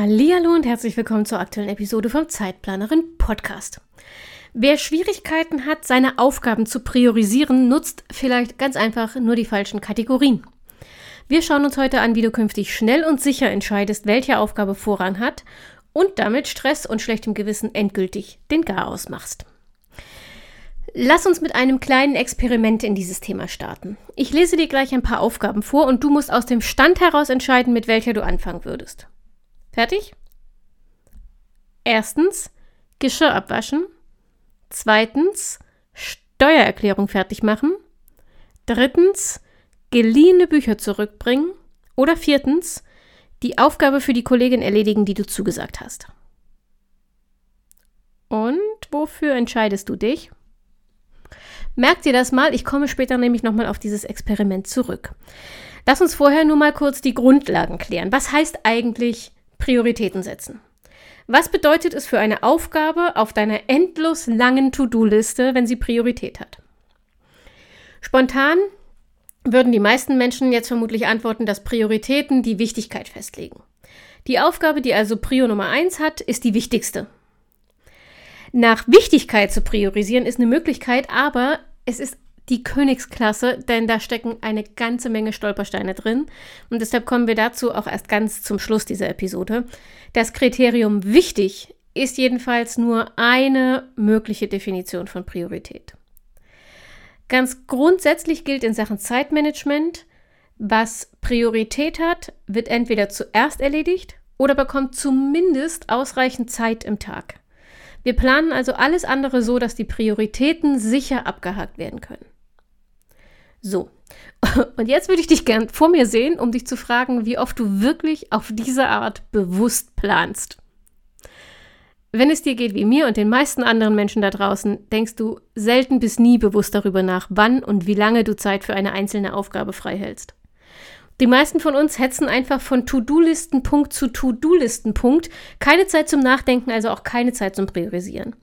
Hallo und herzlich willkommen zur aktuellen Episode vom Zeitplanerin Podcast. Wer Schwierigkeiten hat, seine Aufgaben zu priorisieren, nutzt vielleicht ganz einfach nur die falschen Kategorien. Wir schauen uns heute an, wie du künftig schnell und sicher entscheidest, welche Aufgabe Vorrang hat und damit Stress und schlechtem Gewissen endgültig den Garaus machst. Lass uns mit einem kleinen Experiment in dieses Thema starten. Ich lese dir gleich ein paar Aufgaben vor und du musst aus dem Stand heraus entscheiden, mit welcher du anfangen würdest. Fertig? Erstens Geschirr abwaschen. Zweitens Steuererklärung fertig machen. Drittens geliehene Bücher zurückbringen oder viertens die Aufgabe für die Kollegin erledigen, die du zugesagt hast. Und wofür entscheidest du dich? Merkt dir das mal, ich komme später nämlich nochmal auf dieses Experiment zurück. Lass uns vorher nur mal kurz die Grundlagen klären. Was heißt eigentlich Prioritäten setzen? Was bedeutet es für eine Aufgabe auf deiner endlos langen To-Do-Liste, wenn sie Priorität hat? Spontan würden die meisten Menschen jetzt vermutlich antworten, dass Prioritäten die Wichtigkeit festlegen. Die Aufgabe, die also Prio Nummer 1 hat, ist die wichtigste. Nach Wichtigkeit zu priorisieren ist eine Möglichkeit, aber es ist die Königsklasse, denn da stecken eine ganze Menge Stolpersteine drin. Und deshalb kommen wir dazu auch erst ganz zum Schluss dieser Episode. Das Kriterium wichtig ist jedenfalls nur eine mögliche Definition von Priorität. Ganz grundsätzlich gilt in Sachen Zeitmanagement, was Priorität hat, wird entweder zuerst erledigt oder bekommt zumindest ausreichend Zeit im Tag. Wir planen also alles andere so, dass die Prioritäten sicher abgehakt werden können. So, und jetzt würde ich dich gern vor mir sehen, um dich zu fragen, wie oft du wirklich auf diese Art bewusst planst. Wenn es dir geht wie mir und den meisten anderen Menschen da draußen, denkst du selten bis nie bewusst darüber nach, wann und wie lange du Zeit für eine einzelne Aufgabe freihältst. Die meisten von uns hetzen einfach von To-Do-Listenpunkt zu To-Do-Listenpunkt. Keine Zeit zum Nachdenken, also auch keine Zeit zum Priorisieren.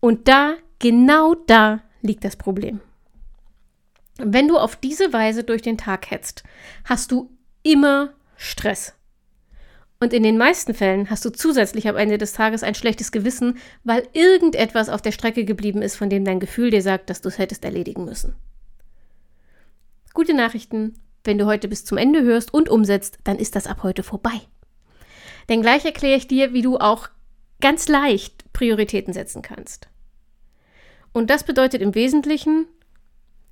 Und da, genau da liegt das Problem. Wenn du auf diese Weise durch den Tag hetzt, hast du immer Stress. Und in den meisten Fällen hast du zusätzlich am Ende des Tages ein schlechtes Gewissen, weil irgendetwas auf der Strecke geblieben ist, von dem dein Gefühl dir sagt, dass du es hättest erledigen müssen. Gute Nachrichten, wenn du heute bis zum Ende hörst und umsetzt, dann ist das ab heute vorbei. Denn gleich erkläre ich dir, wie du auch ganz leicht Prioritäten setzen kannst. Und das bedeutet im Wesentlichen,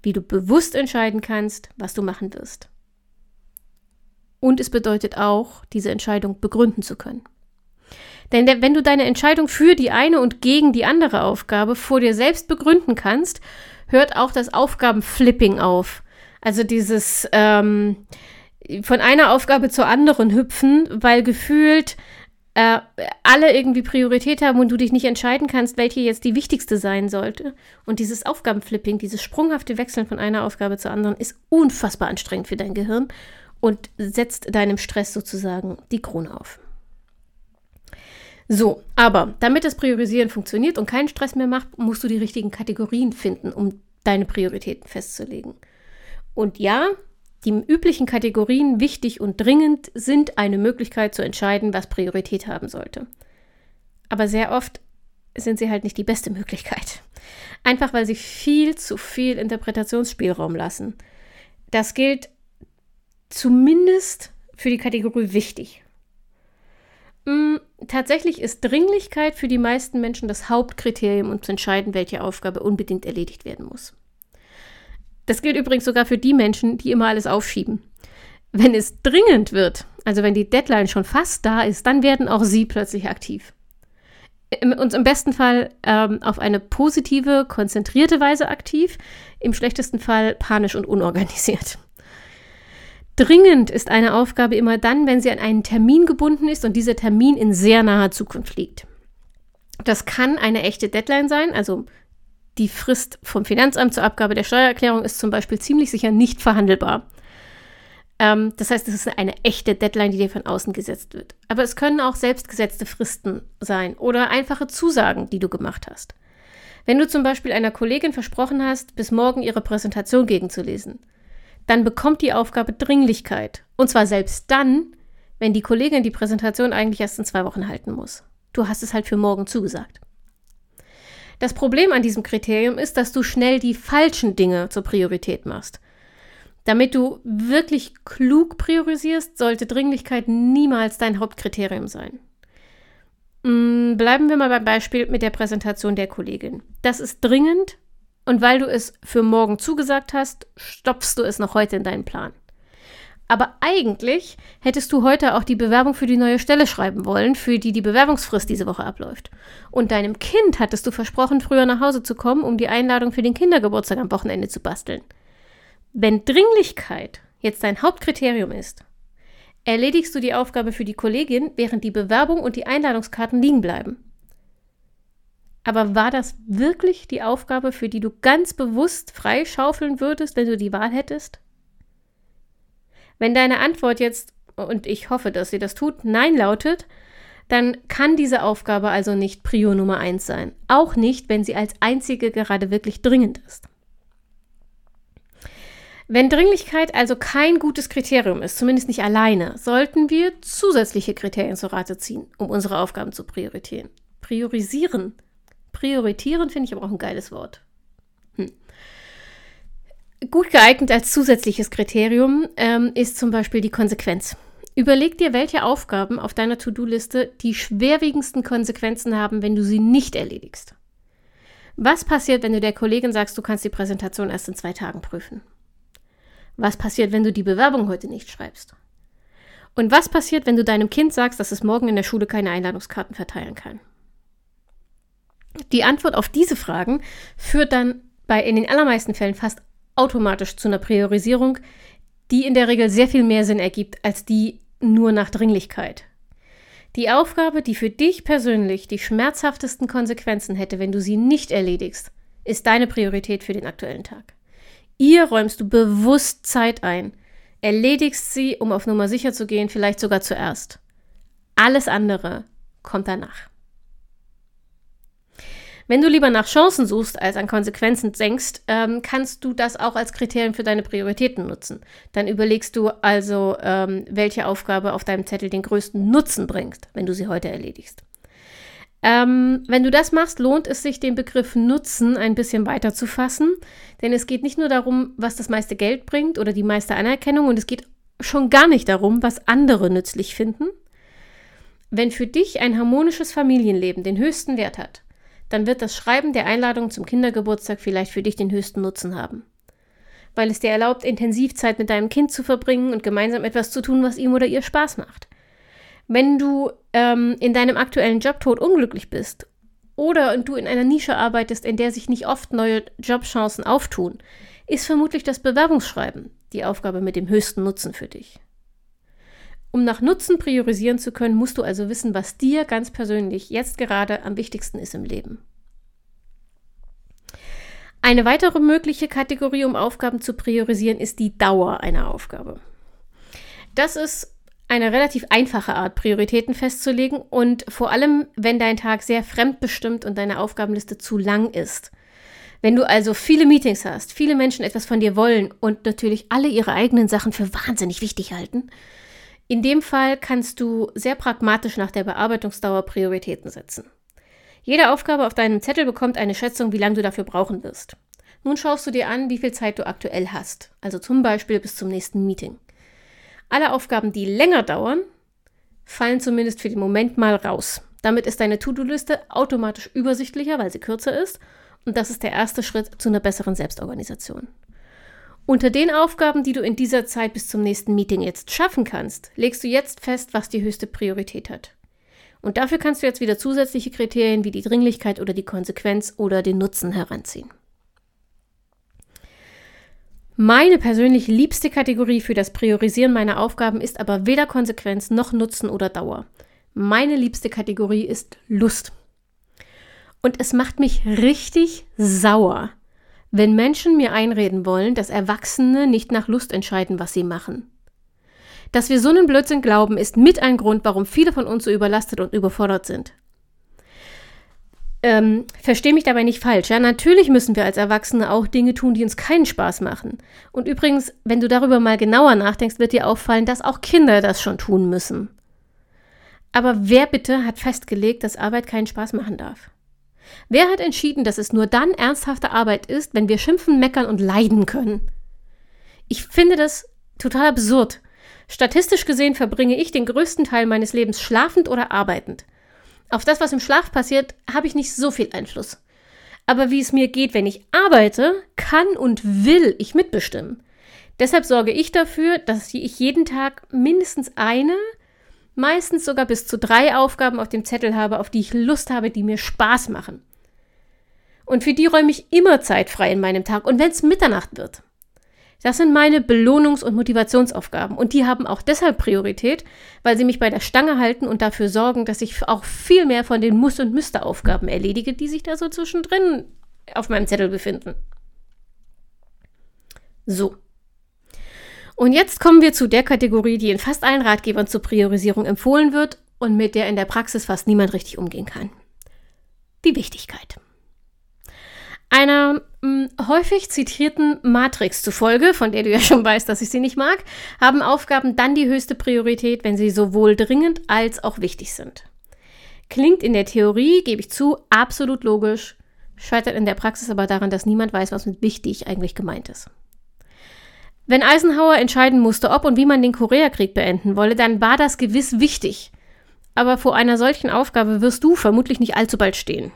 wie du bewusst entscheiden kannst, was du machen wirst. Und es bedeutet auch, diese Entscheidung begründen zu können. Denn wenn du deine Entscheidung für die eine und gegen die andere Aufgabe vor dir selbst begründen kannst, hört auch das Aufgabenflipping auf. Also dieses ähm, von einer Aufgabe zur anderen hüpfen, weil gefühlt äh, alle irgendwie Priorität haben und du dich nicht entscheiden kannst, welche jetzt die wichtigste sein sollte. Und dieses Aufgabenflipping, dieses sprunghafte Wechseln von einer Aufgabe zur anderen ist unfassbar anstrengend für dein Gehirn und setzt deinem Stress sozusagen die Krone auf. So, aber damit das Priorisieren funktioniert und keinen Stress mehr macht, musst du die richtigen Kategorien finden, um deine Prioritäten festzulegen. Und ja, die üblichen Kategorien wichtig und dringend sind eine Möglichkeit zu entscheiden, was Priorität haben sollte. Aber sehr oft sind sie halt nicht die beste Möglichkeit. Einfach weil sie viel zu viel Interpretationsspielraum lassen. Das gilt zumindest für die Kategorie wichtig. Hm, tatsächlich ist Dringlichkeit für die meisten Menschen das Hauptkriterium, um zu entscheiden, welche Aufgabe unbedingt erledigt werden muss. Das gilt übrigens sogar für die Menschen, die immer alles aufschieben. Wenn es dringend wird, also wenn die Deadline schon fast da ist, dann werden auch sie plötzlich aktiv. Und im besten Fall ähm, auf eine positive, konzentrierte Weise aktiv, im schlechtesten Fall panisch und unorganisiert. Dringend ist eine Aufgabe immer dann, wenn sie an einen Termin gebunden ist und dieser Termin in sehr naher Zukunft liegt. Das kann eine echte Deadline sein, also die Frist vom Finanzamt zur Abgabe der Steuererklärung ist zum Beispiel ziemlich sicher nicht verhandelbar. Ähm, das heißt, es ist eine echte Deadline, die dir von außen gesetzt wird. Aber es können auch selbstgesetzte Fristen sein oder einfache Zusagen, die du gemacht hast. Wenn du zum Beispiel einer Kollegin versprochen hast, bis morgen ihre Präsentation gegenzulesen, dann bekommt die Aufgabe Dringlichkeit. Und zwar selbst dann, wenn die Kollegin die Präsentation eigentlich erst in zwei Wochen halten muss. Du hast es halt für morgen zugesagt. Das Problem an diesem Kriterium ist, dass du schnell die falschen Dinge zur Priorität machst. Damit du wirklich klug priorisierst, sollte Dringlichkeit niemals dein Hauptkriterium sein. Mm, bleiben wir mal beim Beispiel mit der Präsentation der Kollegin. Das ist dringend und weil du es für morgen zugesagt hast, stopfst du es noch heute in deinen Plan. Aber eigentlich hättest du heute auch die Bewerbung für die neue Stelle schreiben wollen, für die die Bewerbungsfrist diese Woche abläuft. Und deinem Kind hattest du versprochen, früher nach Hause zu kommen, um die Einladung für den Kindergeburtstag am Wochenende zu basteln. Wenn Dringlichkeit jetzt dein Hauptkriterium ist, erledigst du die Aufgabe für die Kollegin, während die Bewerbung und die Einladungskarten liegen bleiben. Aber war das wirklich die Aufgabe, für die du ganz bewusst freischaufeln würdest, wenn du die Wahl hättest? Wenn deine Antwort jetzt, und ich hoffe, dass sie das tut, Nein lautet, dann kann diese Aufgabe also nicht Prio Nummer eins sein. Auch nicht, wenn sie als einzige gerade wirklich dringend ist. Wenn Dringlichkeit also kein gutes Kriterium ist, zumindest nicht alleine, sollten wir zusätzliche Kriterien zur Rate ziehen, um unsere Aufgaben zu priorisieren. Priorisieren. Prioritieren finde ich aber auch ein geiles Wort. Gut geeignet als zusätzliches Kriterium ähm, ist zum Beispiel die Konsequenz. Überleg dir, welche Aufgaben auf deiner To-Do-Liste die schwerwiegendsten Konsequenzen haben, wenn du sie nicht erledigst. Was passiert, wenn du der Kollegin sagst, du kannst die Präsentation erst in zwei Tagen prüfen? Was passiert, wenn du die Bewerbung heute nicht schreibst? Und was passiert, wenn du deinem Kind sagst, dass es morgen in der Schule keine Einladungskarten verteilen kann? Die Antwort auf diese Fragen führt dann bei in den allermeisten Fällen fast automatisch zu einer Priorisierung, die in der Regel sehr viel mehr Sinn ergibt als die nur nach Dringlichkeit. Die Aufgabe, die für dich persönlich die schmerzhaftesten Konsequenzen hätte, wenn du sie nicht erledigst, ist deine Priorität für den aktuellen Tag. Ihr räumst du bewusst Zeit ein, erledigst sie, um auf Nummer sicher zu gehen, vielleicht sogar zuerst. Alles andere kommt danach. Wenn du lieber nach Chancen suchst als an Konsequenzen denkst, ähm, kannst du das auch als Kriterium für deine Prioritäten nutzen. Dann überlegst du also, ähm, welche Aufgabe auf deinem Zettel den größten Nutzen bringt, wenn du sie heute erledigst. Ähm, wenn du das machst, lohnt es sich, den Begriff Nutzen ein bisschen weiter zu fassen, denn es geht nicht nur darum, was das meiste Geld bringt oder die meiste Anerkennung und es geht schon gar nicht darum, was andere nützlich finden. Wenn für dich ein harmonisches Familienleben den höchsten Wert hat, dann wird das Schreiben der Einladung zum Kindergeburtstag vielleicht für dich den höchsten Nutzen haben. Weil es dir erlaubt, intensiv Zeit mit deinem Kind zu verbringen und gemeinsam etwas zu tun, was ihm oder ihr Spaß macht. Wenn du ähm, in deinem aktuellen Job tot unglücklich bist oder du in einer Nische arbeitest, in der sich nicht oft neue Jobchancen auftun, ist vermutlich das Bewerbungsschreiben die Aufgabe mit dem höchsten Nutzen für dich. Um nach Nutzen priorisieren zu können, musst du also wissen, was dir ganz persönlich jetzt gerade am wichtigsten ist im Leben. Eine weitere mögliche Kategorie, um Aufgaben zu priorisieren, ist die Dauer einer Aufgabe. Das ist eine relativ einfache Art, Prioritäten festzulegen und vor allem, wenn dein Tag sehr fremdbestimmt und deine Aufgabenliste zu lang ist. Wenn du also viele Meetings hast, viele Menschen etwas von dir wollen und natürlich alle ihre eigenen Sachen für wahnsinnig wichtig halten, in dem Fall kannst du sehr pragmatisch nach der Bearbeitungsdauer Prioritäten setzen. Jede Aufgabe auf deinem Zettel bekommt eine Schätzung, wie lange du dafür brauchen wirst. Nun schaust du dir an, wie viel Zeit du aktuell hast, also zum Beispiel bis zum nächsten Meeting. Alle Aufgaben, die länger dauern, fallen zumindest für den Moment mal raus. Damit ist deine To-Do-Liste automatisch übersichtlicher, weil sie kürzer ist. Und das ist der erste Schritt zu einer besseren Selbstorganisation. Unter den Aufgaben, die du in dieser Zeit bis zum nächsten Meeting jetzt schaffen kannst, legst du jetzt fest, was die höchste Priorität hat. Und dafür kannst du jetzt wieder zusätzliche Kriterien wie die Dringlichkeit oder die Konsequenz oder den Nutzen heranziehen. Meine persönlich liebste Kategorie für das Priorisieren meiner Aufgaben ist aber weder Konsequenz noch Nutzen oder Dauer. Meine liebste Kategorie ist Lust. Und es macht mich richtig sauer, wenn Menschen mir einreden wollen, dass Erwachsene nicht nach Lust entscheiden, was sie machen. Dass wir so einen Blödsinn glauben, ist mit ein Grund, warum viele von uns so überlastet und überfordert sind. Ähm, Verstehe mich dabei nicht falsch. Ja, natürlich müssen wir als Erwachsene auch Dinge tun, die uns keinen Spaß machen. Und übrigens, wenn du darüber mal genauer nachdenkst, wird dir auffallen, dass auch Kinder das schon tun müssen. Aber wer bitte hat festgelegt, dass Arbeit keinen Spaß machen darf? Wer hat entschieden, dass es nur dann ernsthafte Arbeit ist, wenn wir schimpfen, meckern und leiden können? Ich finde das total absurd. Statistisch gesehen verbringe ich den größten Teil meines Lebens schlafend oder arbeitend. Auf das, was im Schlaf passiert, habe ich nicht so viel Einfluss. Aber wie es mir geht, wenn ich arbeite, kann und will ich mitbestimmen. Deshalb sorge ich dafür, dass ich jeden Tag mindestens eine, meistens sogar bis zu drei Aufgaben auf dem Zettel habe, auf die ich Lust habe, die mir Spaß machen. Und für die räume ich immer Zeit frei in meinem Tag. Und wenn es Mitternacht wird, das sind meine Belohnungs- und Motivationsaufgaben. Und die haben auch deshalb Priorität, weil sie mich bei der Stange halten und dafür sorgen, dass ich auch viel mehr von den Muss- und Müsteraufgaben erledige, die sich da so zwischendrin auf meinem Zettel befinden. So. Und jetzt kommen wir zu der Kategorie, die in fast allen Ratgebern zur Priorisierung empfohlen wird und mit der in der Praxis fast niemand richtig umgehen kann. Die Wichtigkeit. Einer mh, hm, häufig zitierten Matrix zufolge, von der du ja schon weißt, dass ich sie nicht mag, haben Aufgaben dann die höchste Priorität, wenn sie sowohl dringend als auch wichtig sind. Klingt in der Theorie, gebe ich zu, absolut logisch, scheitert in der Praxis aber daran, dass niemand weiß, was mit wichtig eigentlich gemeint ist. Wenn Eisenhower entscheiden musste, ob und wie man den Koreakrieg beenden wolle, dann war das gewiss wichtig. Aber vor einer solchen Aufgabe wirst du vermutlich nicht allzu bald stehen.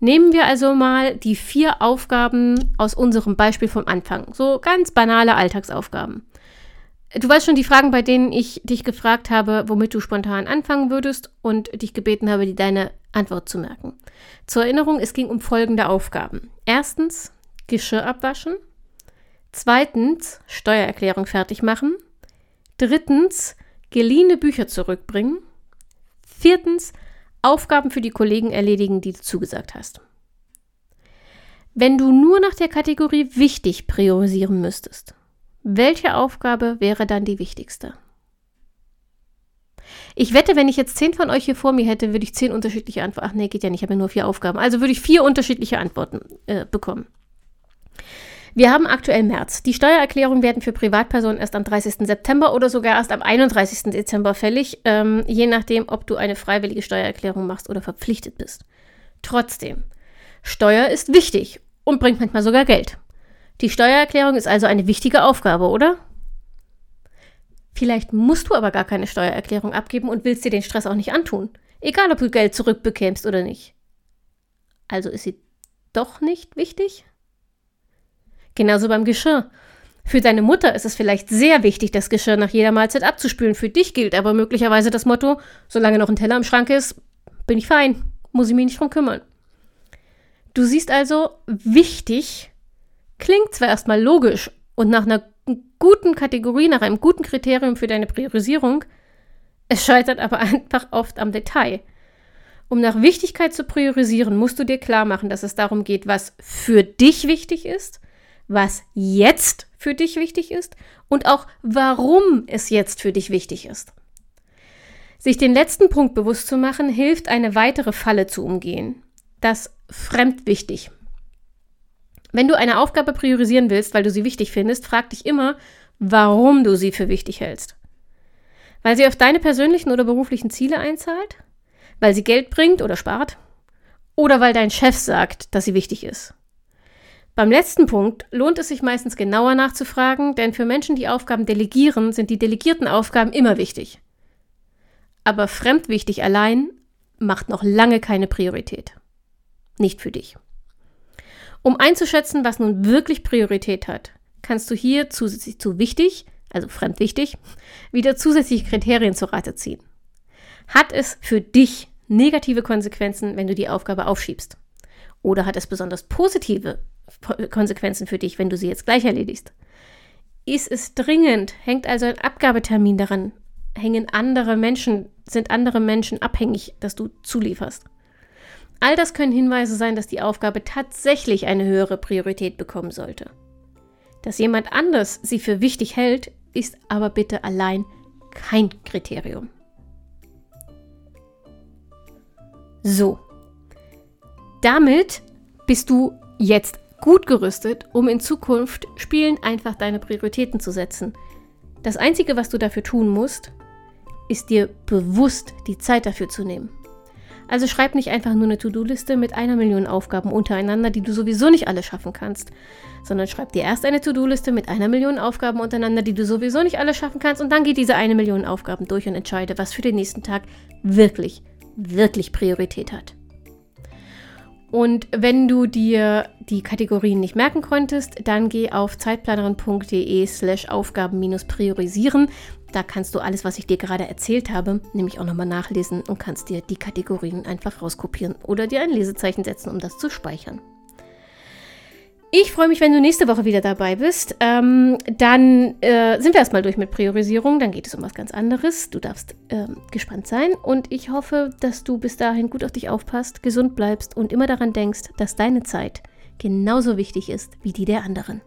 Nehmen wir also mal die vier Aufgaben aus unserem Beispiel vom Anfang. So ganz banale Alltagsaufgaben. Du weißt schon die Fragen, bei denen ich dich gefragt habe, womit du spontan anfangen würdest und dich gebeten habe, dir deine Antwort zu merken. Zur Erinnerung, es ging um folgende Aufgaben. Erstens, Geschirr abwaschen. Zweitens, Steuererklärung fertig machen. Drittens, geliehene Bücher zurückbringen. Viertens, Aufgaben für die Kollegen erledigen, die du zugesagt hast. Wenn du nur nach der Kategorie wichtig priorisieren müsstest, welche Aufgabe wäre dann die wichtigste? Ich wette, wenn ich jetzt zehn von euch hier vor mir hätte, würde ich zehn unterschiedliche Antworten. Ach nee, geht ja nicht, ich habe ja nur vier Aufgaben. Also würde ich vier unterschiedliche Antworten äh, bekommen. Wir haben aktuell März. Die Steuererklärungen werden für Privatpersonen erst am 30. September oder sogar erst am 31. Dezember fällig, ähm, je nachdem, ob du eine freiwillige Steuererklärung machst oder verpflichtet bist. Trotzdem, Steuer ist wichtig und bringt manchmal sogar Geld. Die Steuererklärung ist also eine wichtige Aufgabe, oder? Vielleicht musst du aber gar keine Steuererklärung abgeben und willst dir den Stress auch nicht antun. Egal, ob du Geld zurückbekämst oder nicht. Also ist sie doch nicht wichtig? Genauso beim Geschirr. Für deine Mutter ist es vielleicht sehr wichtig, das Geschirr nach jeder Mahlzeit abzuspülen. Für dich gilt aber möglicherweise das Motto, solange noch ein Teller im Schrank ist, bin ich fein, muss ich mich nicht drum kümmern. Du siehst also, wichtig klingt zwar erstmal logisch und nach einer guten Kategorie, nach einem guten Kriterium für deine Priorisierung, es scheitert aber einfach oft am Detail. Um nach Wichtigkeit zu priorisieren, musst du dir klar machen, dass es darum geht, was für dich wichtig ist was jetzt für dich wichtig ist und auch warum es jetzt für dich wichtig ist. Sich den letzten Punkt bewusst zu machen, hilft, eine weitere Falle zu umgehen. Das fremdwichtig. Wenn du eine Aufgabe priorisieren willst, weil du sie wichtig findest, frag dich immer, warum du sie für wichtig hältst. Weil sie auf deine persönlichen oder beruflichen Ziele einzahlt? Weil sie Geld bringt oder spart? Oder weil dein Chef sagt, dass sie wichtig ist? Beim letzten Punkt lohnt es sich meistens genauer nachzufragen, denn für Menschen, die Aufgaben delegieren, sind die delegierten Aufgaben immer wichtig. Aber fremdwichtig allein macht noch lange keine Priorität. Nicht für dich. Um einzuschätzen, was nun wirklich Priorität hat, kannst du hier zusätzlich zu wichtig, also fremdwichtig, wieder zusätzliche Kriterien zur Rate ziehen. Hat es für dich negative Konsequenzen, wenn du die Aufgabe aufschiebst? Oder hat es besonders positive Konsequenzen für dich, wenn du sie jetzt gleich erledigst. Ist es dringend? Hängt also ein Abgabetermin daran? Hängen andere Menschen, sind andere Menschen abhängig, dass du zulieferst? All das können Hinweise sein, dass die Aufgabe tatsächlich eine höhere Priorität bekommen sollte. Dass jemand anders sie für wichtig hält, ist aber bitte allein kein Kriterium. So, damit bist du jetzt gut gerüstet, um in Zukunft Spielen einfach deine Prioritäten zu setzen. Das Einzige, was du dafür tun musst, ist dir bewusst die Zeit dafür zu nehmen. Also schreib nicht einfach nur eine To-Do-Liste mit einer Million Aufgaben untereinander, die du sowieso nicht alle schaffen kannst, sondern schreib dir erst eine To-Do-Liste mit einer Million Aufgaben untereinander, die du sowieso nicht alle schaffen kannst und dann geh diese eine Million Aufgaben durch und entscheide, was für den nächsten Tag wirklich, wirklich Priorität hat. Und wenn du dir die Kategorien nicht merken konntest, dann geh auf zeitplanerin.de slash Aufgaben-priorisieren. Da kannst du alles, was ich dir gerade erzählt habe, nämlich auch nochmal nachlesen und kannst dir die Kategorien einfach rauskopieren oder dir ein Lesezeichen setzen, um das zu speichern. Ich freue mich, wenn du nächste Woche wieder dabei bist. Ähm, dann äh, sind wir erstmal durch mit Priorisierung. Dann geht es um was ganz anderes. Du darfst ähm, gespannt sein. Und ich hoffe, dass du bis dahin gut auf dich aufpasst, gesund bleibst und immer daran denkst, dass deine Zeit genauso wichtig ist wie die der anderen.